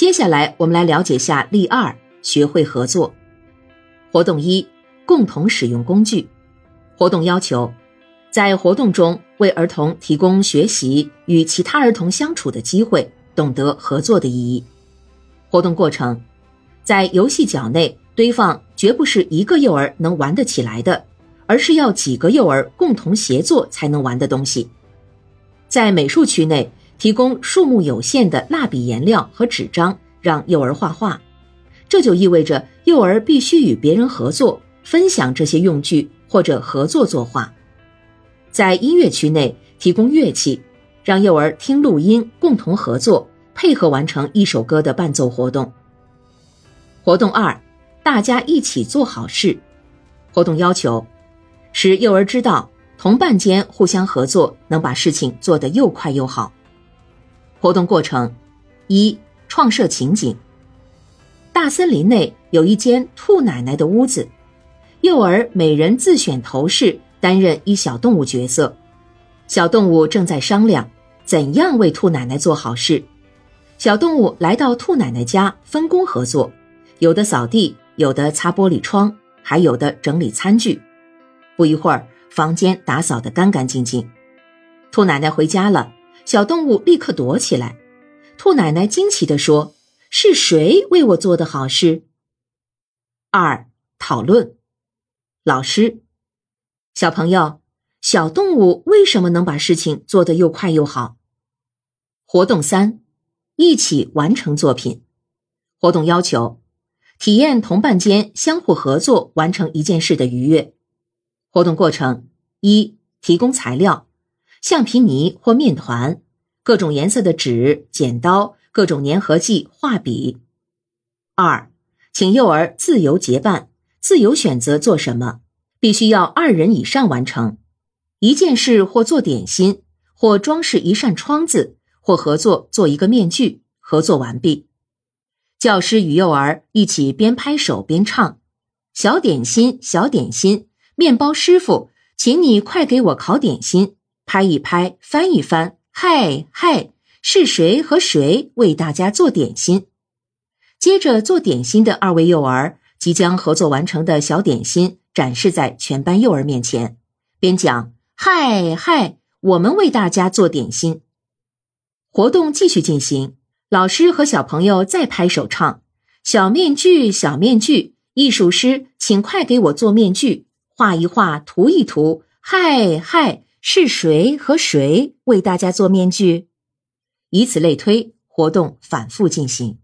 接下来我们来了解下例二，学会合作。活动一，共同使用工具。活动要求，在活动中为儿童提供学习与其他儿童相处的机会，懂得合作的意义。活动过程，在游戏角内堆放绝不是一个幼儿能玩得起来的，而是要几个幼儿共同协作才能玩的东西。在美术区内。提供数目有限的蜡笔颜料和纸张，让幼儿画画，这就意味着幼儿必须与别人合作，分享这些用具或者合作作画。在音乐区内提供乐器，让幼儿听录音，共同合作，配合完成一首歌的伴奏活动。活动二，大家一起做好事。活动要求，使幼儿知道同伴间互相合作，能把事情做得又快又好。活动过程：一、创设情景。大森林内有一间兔奶奶的屋子，幼儿每人自选头饰，担任一小动物角色。小动物正在商量怎样为兔奶奶做好事。小动物来到兔奶奶家，分工合作，有的扫地，有的擦玻璃窗，还有的整理餐具。不一会儿，房间打扫得干干净净。兔奶奶回家了。小动物立刻躲起来。兔奶奶惊奇地说：“是谁为我做的好事？”二讨论，老师，小朋友，小动物为什么能把事情做得又快又好？活动三，一起完成作品。活动要求：体验同伴间相互合作完成一件事的愉悦。活动过程：一、提供材料。橡皮泥或面团，各种颜色的纸、剪刀，各种粘合剂、画笔。二，请幼儿自由结伴，自由选择做什么，必须要二人以上完成。一件事或做点心，或装饰一扇窗子，或合作做一个面具。合作完毕，教师与幼儿一起边拍手边唱：“小点心，小点心，面包师傅，请你快给我烤点心。”拍一拍，翻一翻，嗨嗨，是谁和谁为大家做点心？接着做点心的二位幼儿即将合作完成的小点心展示在全班幼儿面前，边讲嗨嗨，我们为大家做点心。活动继续进行，老师和小朋友再拍手唱：小面具，小面具，艺术师，请快给我做面具，画一画，涂一涂，嗨嗨。是谁和谁为大家做面具？以此类推，活动反复进行。